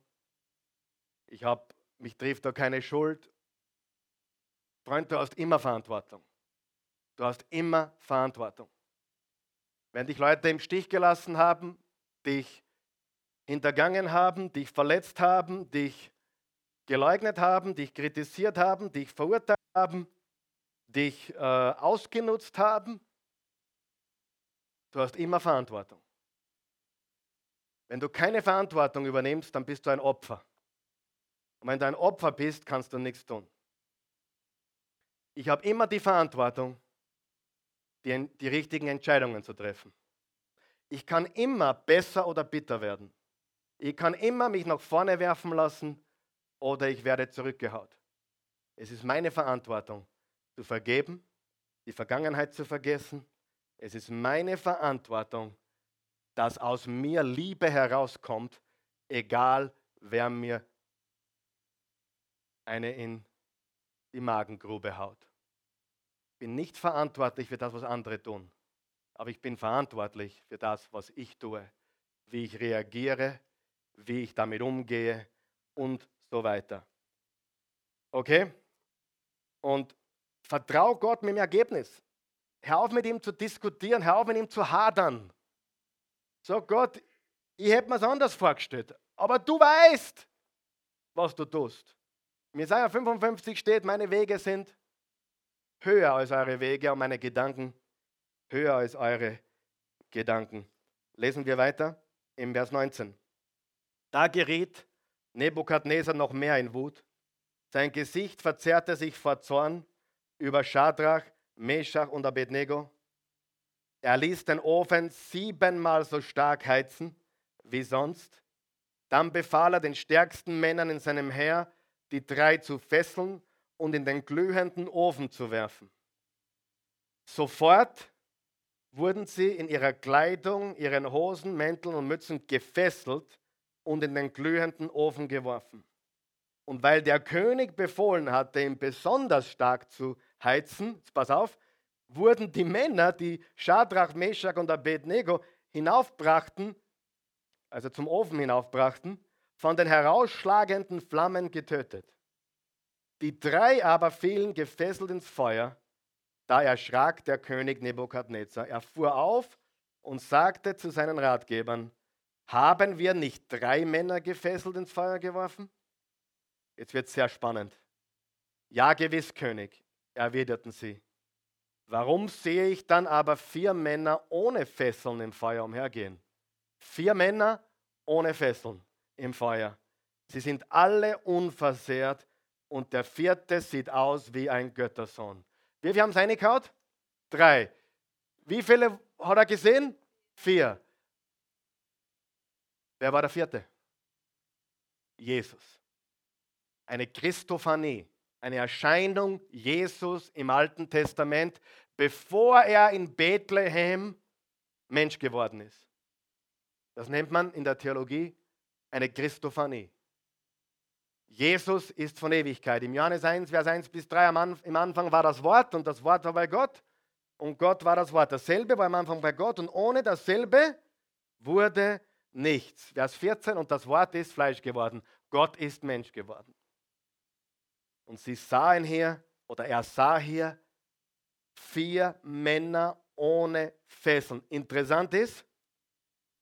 Ich habe, mich trifft da keine Schuld. Freund, du hast immer Verantwortung. Du hast immer Verantwortung. Wenn dich Leute im Stich gelassen haben, dich hintergangen haben, dich verletzt haben, dich geleugnet haben, dich kritisiert haben, dich verurteilt haben, dich äh, ausgenutzt haben, du hast immer Verantwortung. Wenn du keine Verantwortung übernimmst, dann bist du ein Opfer. Und wenn du ein Opfer bist, kannst du nichts tun. Ich habe immer die Verantwortung, die, die richtigen Entscheidungen zu treffen. Ich kann immer besser oder bitter werden. Ich kann immer mich nach vorne werfen lassen oder ich werde zurückgehaut. Es ist meine Verantwortung, zu vergeben, die Vergangenheit zu vergessen. Es ist meine Verantwortung, dass aus mir Liebe herauskommt, egal wer mir eine in die Magengrube haut bin nicht verantwortlich für das, was andere tun, aber ich bin verantwortlich für das, was ich tue, wie ich reagiere, wie ich damit umgehe und so weiter. Okay? Und vertrau Gott mit dem Ergebnis. Hör auf mit ihm zu diskutieren, hör auf mit ihm zu hadern. Sag Gott, ich hätte mir es anders vorgestellt, aber du weißt, was du tust. Mir Jesaja 55 steht, meine Wege sind höher als eure Wege und meine Gedanken höher als eure Gedanken. Lesen wir weiter im Vers 19. Da geriet Nebukadnezar noch mehr in Wut. Sein Gesicht verzerrte sich vor Zorn über Schadrach, Meshach und Abednego. Er ließ den Ofen siebenmal so stark heizen wie sonst. Dann befahl er den stärksten Männern in seinem Heer, die drei zu fesseln und in den glühenden Ofen zu werfen. Sofort wurden sie in ihrer Kleidung, ihren Hosen, Mänteln und Mützen gefesselt und in den glühenden Ofen geworfen. Und weil der König befohlen hatte, ihn besonders stark zu heizen, pass auf, wurden die Männer, die Schadrach, Meshach und Abednego hinaufbrachten, also zum Ofen hinaufbrachten, von den herausschlagenden Flammen getötet. Die drei aber fielen gefesselt ins Feuer. Da erschrak der König Nebukadnezar. Er fuhr auf und sagte zu seinen Ratgebern, haben wir nicht drei Männer gefesselt ins Feuer geworfen? Jetzt wird es sehr spannend. Ja, gewiss, König, erwiderten sie. Warum sehe ich dann aber vier Männer ohne Fesseln im Feuer umhergehen? Vier Männer ohne Fesseln im Feuer. Sie sind alle unversehrt und der vierte sieht aus wie ein Göttersohn. Wie viele haben es reingehauen? Drei. Wie viele hat er gesehen? Vier. Wer war der vierte? Jesus. Eine Christophanie, eine Erscheinung Jesus im Alten Testament, bevor er in Bethlehem Mensch geworden ist. Das nennt man in der Theologie eine Christophanie. Jesus ist von Ewigkeit. Im Johannes 1, Vers 1 bis 3 im Anfang war das Wort und das Wort war bei Gott und Gott war das Wort. Dasselbe war am Anfang bei Gott und ohne dasselbe wurde nichts. Vers 14 und das Wort ist Fleisch geworden. Gott ist Mensch geworden. Und sie sahen hier, oder er sah hier, vier Männer ohne Fesseln. Interessant ist,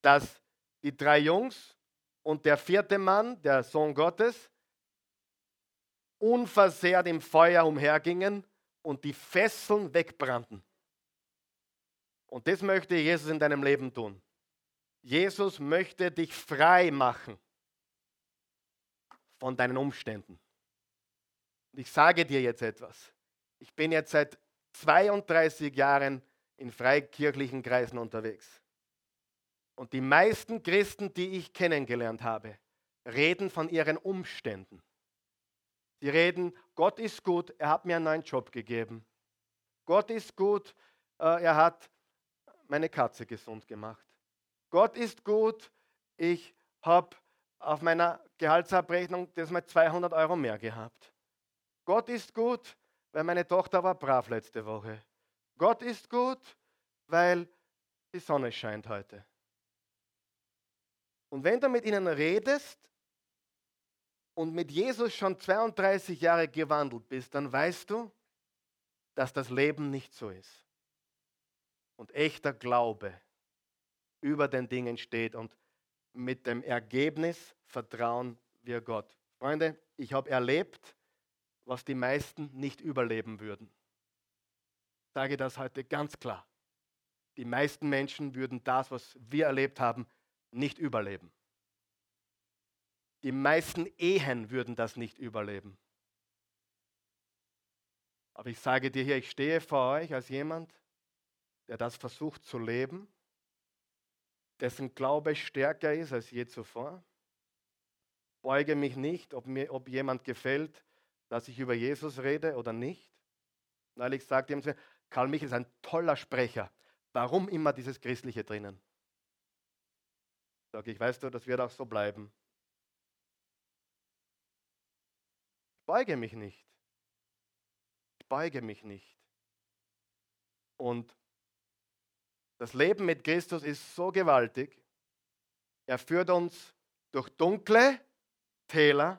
dass die drei Jungs und der vierte Mann, der Sohn Gottes, unversehrt im Feuer umhergingen und die Fesseln wegbrannten. Und das möchte Jesus in deinem Leben tun. Jesus möchte dich frei machen von deinen Umständen. Und ich sage dir jetzt etwas. Ich bin jetzt seit 32 Jahren in freikirchlichen Kreisen unterwegs. Und die meisten Christen, die ich kennengelernt habe, reden von ihren Umständen. Sie reden, Gott ist gut, er hat mir einen neuen Job gegeben. Gott ist gut, äh, er hat meine Katze gesund gemacht. Gott ist gut, ich habe auf meiner Gehaltsabrechnung das mal 200 Euro mehr gehabt. Gott ist gut, weil meine Tochter war brav letzte Woche. Gott ist gut, weil die Sonne scheint heute. Und wenn du mit ihnen redest, und mit Jesus schon 32 Jahre gewandelt bist, dann weißt du, dass das Leben nicht so ist. Und echter Glaube über den Dingen steht und mit dem Ergebnis vertrauen wir Gott. Freunde, ich habe erlebt, was die meisten nicht überleben würden. Ich sage das heute ganz klar. Die meisten Menschen würden das, was wir erlebt haben, nicht überleben. Die meisten Ehen würden das nicht überleben. Aber ich sage dir hier, ich stehe vor euch als jemand, der das versucht zu leben, dessen Glaube stärker ist als je zuvor. Beuge mich nicht, ob mir ob jemand gefällt, dass ich über Jesus rede oder nicht. Neulich sagte jemand, Karl Michael ist ein toller Sprecher. Warum immer dieses Christliche drinnen? Sag ich, weißt du, das wird auch so bleiben. Beuge mich nicht. Ich beuge mich nicht. Und das Leben mit Christus ist so gewaltig. Er führt uns durch dunkle Täler.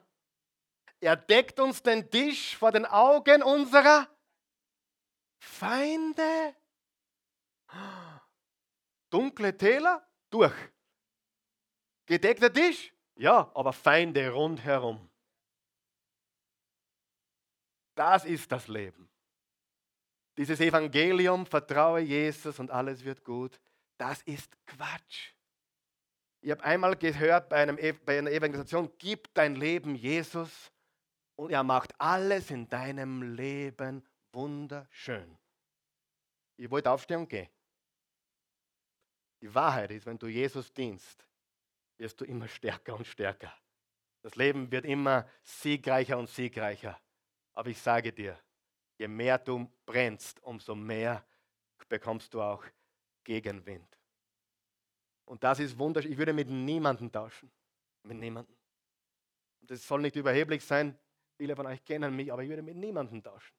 Er deckt uns den Tisch vor den Augen unserer Feinde. Dunkle Täler durch. Gedeckter Tisch? Ja, aber Feinde rundherum. Das ist das Leben. Dieses Evangelium, vertraue Jesus und alles wird gut, das ist Quatsch. Ich habe einmal gehört bei, einem, bei einer Evangelisation, gib dein Leben Jesus und er macht alles in deinem Leben wunderschön. Ich wollte aufstehen und gehen. Die Wahrheit ist, wenn du Jesus dienst, wirst du immer stärker und stärker. Das Leben wird immer siegreicher und siegreicher. Aber ich sage dir, je mehr du brennst, umso mehr bekommst du auch Gegenwind. Und das ist wunderschön. Ich würde mit niemandem tauschen. Mit niemandem. Das soll nicht überheblich sein. Viele von euch kennen mich, aber ich würde mit niemandem tauschen.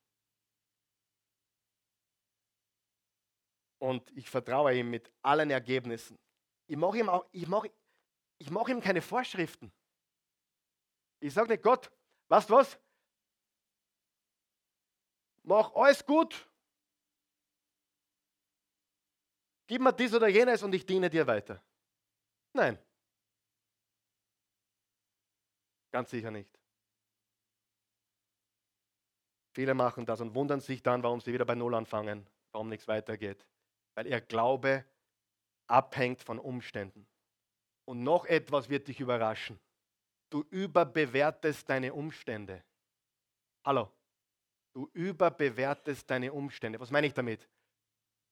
Und ich vertraue ihm mit allen Ergebnissen. Ich mache ihm, auch, ich mache, ich mache ihm keine Vorschriften. Ich sage nicht, Gott, weißt du was? Mach alles gut. Gib mir dies oder jenes und ich diene dir weiter. Nein. Ganz sicher nicht. Viele machen das und wundern sich dann, warum sie wieder bei Null anfangen, warum nichts weitergeht. Weil ihr Glaube abhängt von Umständen. Und noch etwas wird dich überraschen. Du überbewertest deine Umstände. Hallo. Du überbewertest deine Umstände. Was meine ich damit?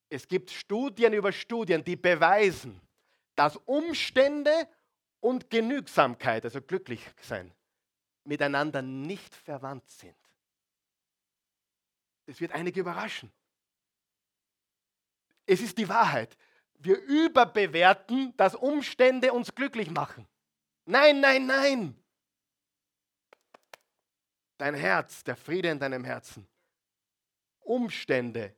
Es gibt Studien über Studien, die beweisen, dass Umstände und Genügsamkeit, also glücklich sein, miteinander nicht verwandt sind. Das wird einige überraschen. Es ist die Wahrheit. Wir überbewerten, dass Umstände uns glücklich machen. Nein, nein, nein. Dein Herz, der Friede in deinem Herzen. Umstände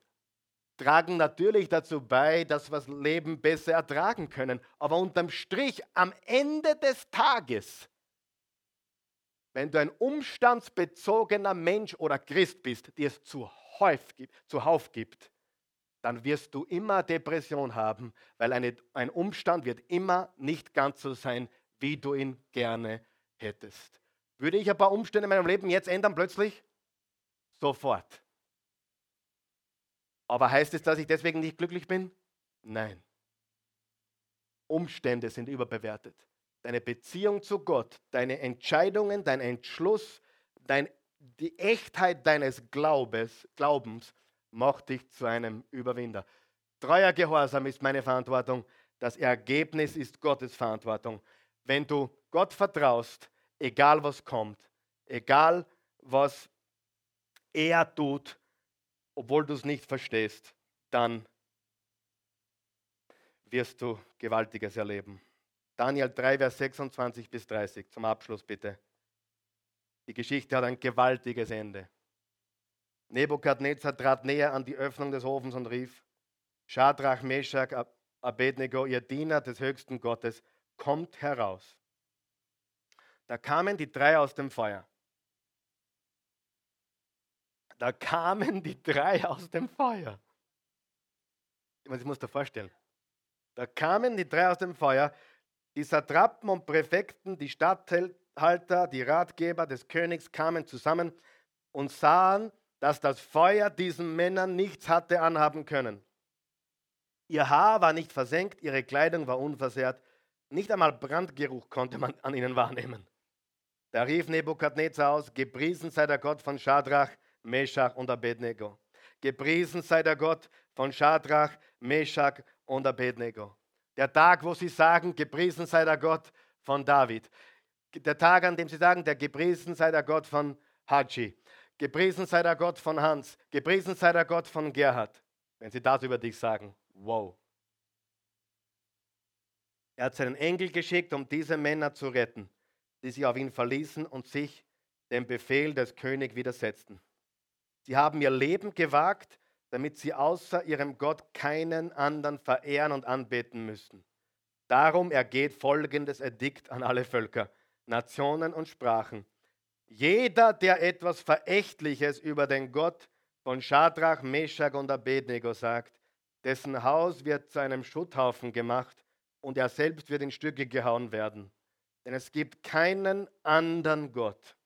tragen natürlich dazu bei, dass wir das Leben besser ertragen können. Aber unterm Strich, am Ende des Tages, wenn du ein umstandsbezogener Mensch oder Christ bist, die es zuhauf gibt, gibt dann wirst du immer Depression haben, weil eine, ein Umstand wird immer nicht ganz so sein, wie du ihn gerne hättest. Würde ich ein paar Umstände in meinem Leben jetzt ändern plötzlich? Sofort. Aber heißt es, dass ich deswegen nicht glücklich bin? Nein. Umstände sind überbewertet. Deine Beziehung zu Gott, deine Entscheidungen, dein Entschluss, dein, die Echtheit deines Glaubens, Glaubens macht dich zu einem Überwinder. Treuer Gehorsam ist meine Verantwortung. Das Ergebnis ist Gottes Verantwortung. Wenn du Gott vertraust, egal was kommt, egal was er tut, obwohl du es nicht verstehst, dann wirst du Gewaltiges erleben. Daniel 3, Vers 26 bis 30, zum Abschluss bitte. Die Geschichte hat ein gewaltiges Ende. Nebukadnezar trat näher an die Öffnung des Ofens und rief, Schadrach, Meshach, Abednego, ihr Diener des höchsten Gottes, kommt heraus. Da kamen die drei aus dem Feuer. Da kamen die drei aus dem Feuer. Ich muss dir vorstellen. Da kamen die drei aus dem Feuer, die Satrapen und Präfekten, die Statthalter, die Ratgeber des Königs kamen zusammen und sahen, dass das Feuer diesen Männern nichts hatte anhaben können. Ihr Haar war nicht versenkt, ihre Kleidung war unversehrt, nicht einmal Brandgeruch konnte man an ihnen wahrnehmen. Da rief Nebukadnezar aus, gepriesen sei der Gott von Schadrach, Meshach und Abednego. Gepriesen sei der Gott von Schadrach, Meshach und Abednego. Der Tag, wo sie sagen, gepriesen sei der Gott von David. Der Tag, an dem sie sagen, der gepriesen sei der Gott von Haji. Gepriesen sei der Gott von Hans. Gepriesen sei der Gott von Gerhard. Wenn sie das über dich sagen, wow. Er hat seinen Engel geschickt, um diese Männer zu retten, die sich auf ihn verließen und sich dem Befehl des Königs widersetzten. Sie haben ihr Leben gewagt, damit sie außer ihrem Gott keinen anderen verehren und anbeten müssen. Darum ergeht folgendes Edikt an alle Völker, Nationen und Sprachen. Jeder, der etwas Verächtliches über den Gott von Schadrach, Meshach und Abednego sagt, dessen Haus wird zu einem Schutthaufen gemacht und er selbst wird in Stücke gehauen werden. Denn es gibt keinen anderen Gott.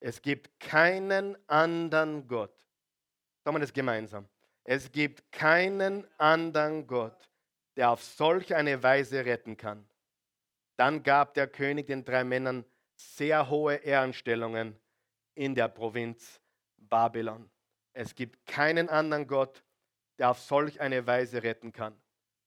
Es gibt keinen anderen Gott. Sagen wir das gemeinsam. Es gibt keinen anderen Gott, der auf solch eine Weise retten kann. Dann gab der König den drei Männern sehr hohe Ehrenstellungen in der Provinz Babylon. Es gibt keinen anderen Gott, der auf solch eine Weise retten kann.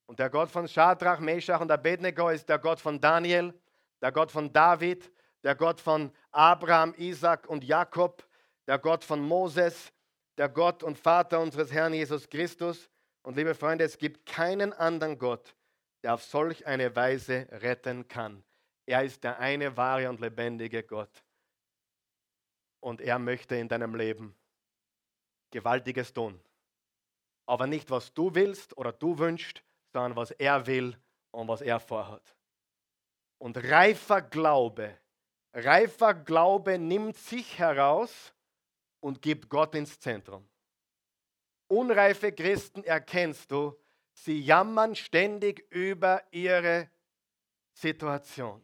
Und der Gott von Shadrach, Meshach und Abednego ist der Gott von Daniel, der Gott von David, der Gott von Abraham, Isaac und Jakob, der Gott von Moses, der Gott und Vater unseres Herrn Jesus Christus. Und liebe Freunde, es gibt keinen anderen Gott, der auf solch eine Weise retten kann. Er ist der eine wahre und lebendige Gott. Und er möchte in deinem Leben Gewaltiges tun. Aber nicht, was du willst oder du wünschst, sondern was er will und was er vorhat. Und reifer Glaube, reifer Glaube nimmt sich heraus und gibt Gott ins Zentrum. Unreife Christen erkennst du, sie jammern ständig über ihre Situation.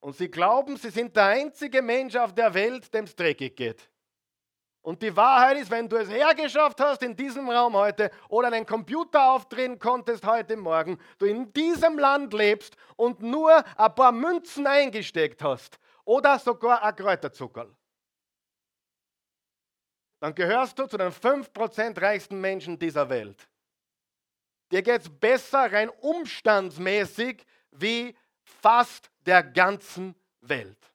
Und sie glauben, sie sind der einzige Mensch auf der Welt, dem es dreckig geht. Und die Wahrheit ist, wenn du es hergeschafft hast in diesem Raum heute oder einen Computer aufdrehen konntest heute Morgen, du in diesem Land lebst und nur ein paar Münzen eingesteckt hast oder sogar ein Kräuterzuckerl, dann gehörst du zu den 5% reichsten Menschen dieser Welt. Dir geht es besser rein umstandsmäßig wie fast der ganzen Welt.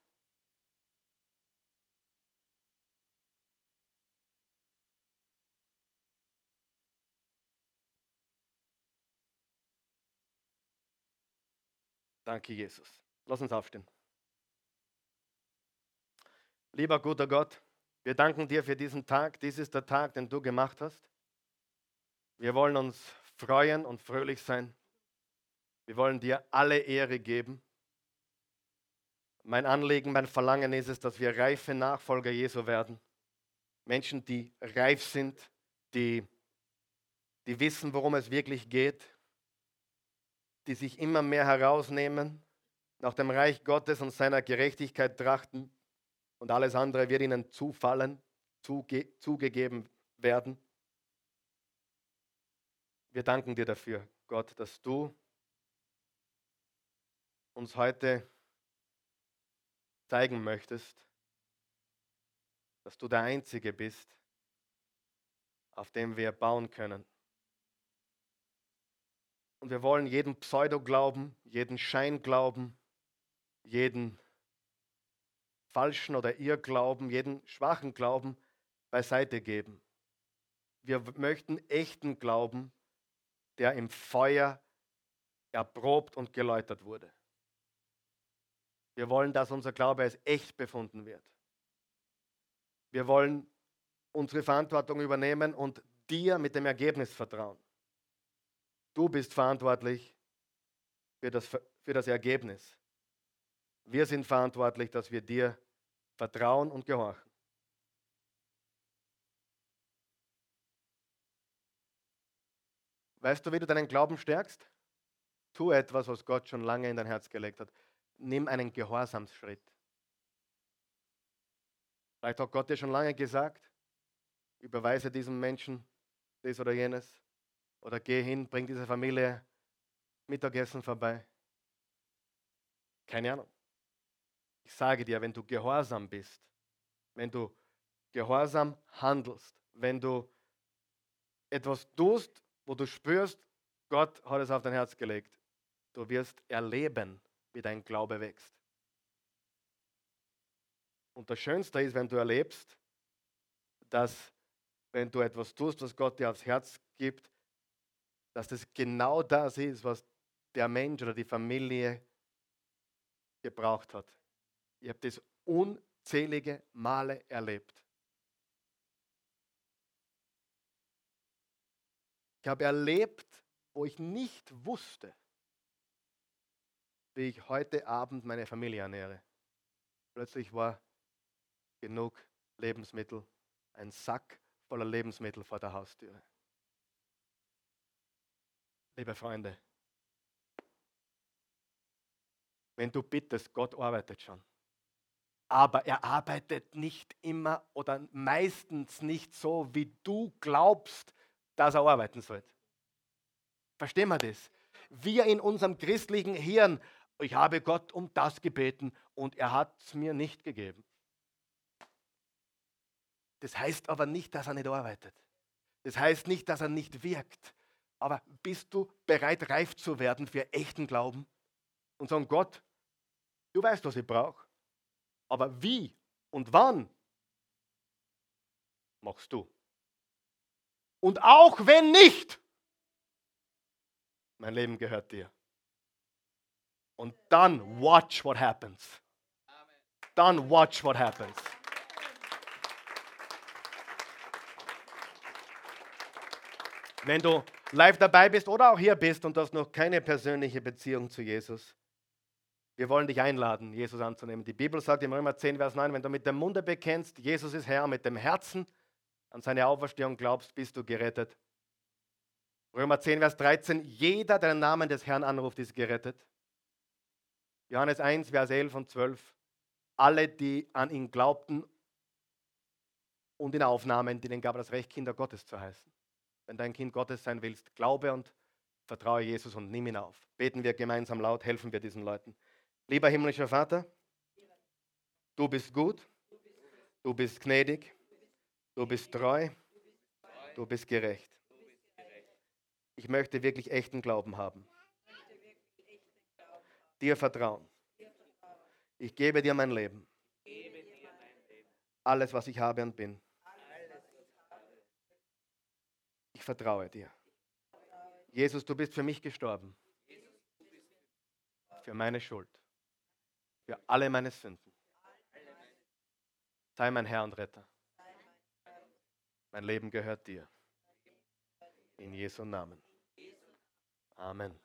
Danke, Jesus. Lass uns aufstehen. Lieber guter Gott, wir danken dir für diesen Tag. Dies ist der Tag, den du gemacht hast. Wir wollen uns freuen und fröhlich sein. Wir wollen dir alle Ehre geben. Mein Anliegen, mein Verlangen ist es, dass wir reife Nachfolger Jesu werden. Menschen, die reif sind, die, die wissen, worum es wirklich geht, die sich immer mehr herausnehmen, nach dem Reich Gottes und seiner Gerechtigkeit trachten und alles andere wird ihnen zufallen, zuge zugegeben werden. Wir danken dir dafür, Gott, dass du uns heute zeigen möchtest, dass du der Einzige bist, auf dem wir bauen können. Und wir wollen jeden Pseudo-Glauben, jeden Scheinglauben, jeden falschen oder Irrglauben, jeden schwachen Glauben beiseite geben. Wir möchten echten Glauben, der im Feuer erprobt und geläutert wurde. Wir wollen, dass unser Glaube als echt befunden wird. Wir wollen unsere Verantwortung übernehmen und dir mit dem Ergebnis vertrauen. Du bist verantwortlich für das, für das Ergebnis. Wir sind verantwortlich, dass wir dir vertrauen und gehorchen. Weißt du, wie du deinen Glauben stärkst? Tu etwas, was Gott schon lange in dein Herz gelegt hat. Nimm einen Gehorsamsschritt. Vielleicht hat Gott dir schon lange gesagt, überweise diesem Menschen das oder jenes. Oder geh hin, bring diese Familie Mittagessen vorbei. Keine Ahnung. Ich sage dir, wenn du gehorsam bist, wenn du gehorsam handelst, wenn du etwas tust, wo du spürst, Gott hat es auf dein Herz gelegt, du wirst erleben, wie dein Glaube wächst. Und das Schönste ist, wenn du erlebst, dass wenn du etwas tust, was Gott dir aufs Herz gibt, dass das genau das ist, was der Mensch oder die Familie gebraucht hat. Ich habe das unzählige Male erlebt. Ich habe erlebt, wo ich nicht wusste, wie ich heute Abend meine Familie ernähre. Plötzlich war genug Lebensmittel, ein Sack voller Lebensmittel vor der Haustüre. Liebe Freunde, wenn du bittest, Gott arbeitet schon. Aber er arbeitet nicht immer oder meistens nicht so, wie du glaubst, dass er arbeiten sollte. Verstehen wir das? Wir in unserem christlichen Hirn, ich habe Gott um das gebeten und er hat es mir nicht gegeben. Das heißt aber nicht, dass er nicht arbeitet. Das heißt nicht, dass er nicht wirkt. Aber bist du bereit, reif zu werden für echten Glauben? Und sagen, Gott, du weißt, was ich brauche. Aber wie und wann machst du? Und auch wenn nicht, mein Leben gehört dir. Und dann watch what happens. Dann watch what happens. Wenn du live dabei bist oder auch hier bist und du hast noch keine persönliche Beziehung zu Jesus, wir wollen dich einladen, Jesus anzunehmen. Die Bibel sagt im Römer 10, Vers 9, wenn du mit dem Munde bekennst, Jesus ist Herr, mit dem Herzen an seine Auferstehung glaubst, bist du gerettet. Römer 10, Vers 13, jeder, der den Namen des Herrn anruft, ist gerettet. Johannes 1, Vers 11 und 12, alle, die an ihn glaubten und ihn aufnahmen, denen gab er das Recht, Kinder Gottes zu heißen. Wenn du ein Kind Gottes sein willst, glaube und vertraue Jesus und nimm ihn auf. Beten wir gemeinsam laut, helfen wir diesen Leuten. Lieber himmlischer Vater, du bist gut, du bist gnädig, du bist treu, du bist gerecht. Ich möchte wirklich echten Glauben haben. Dir vertrauen. Ich gebe dir mein Leben. Alles, was ich habe und bin. Ich vertraue dir. Jesus, du bist für mich gestorben. Für meine Schuld für alle meine Sünden. Sei mein Herr und Retter. Mein Leben gehört dir. In Jesu Namen. Amen.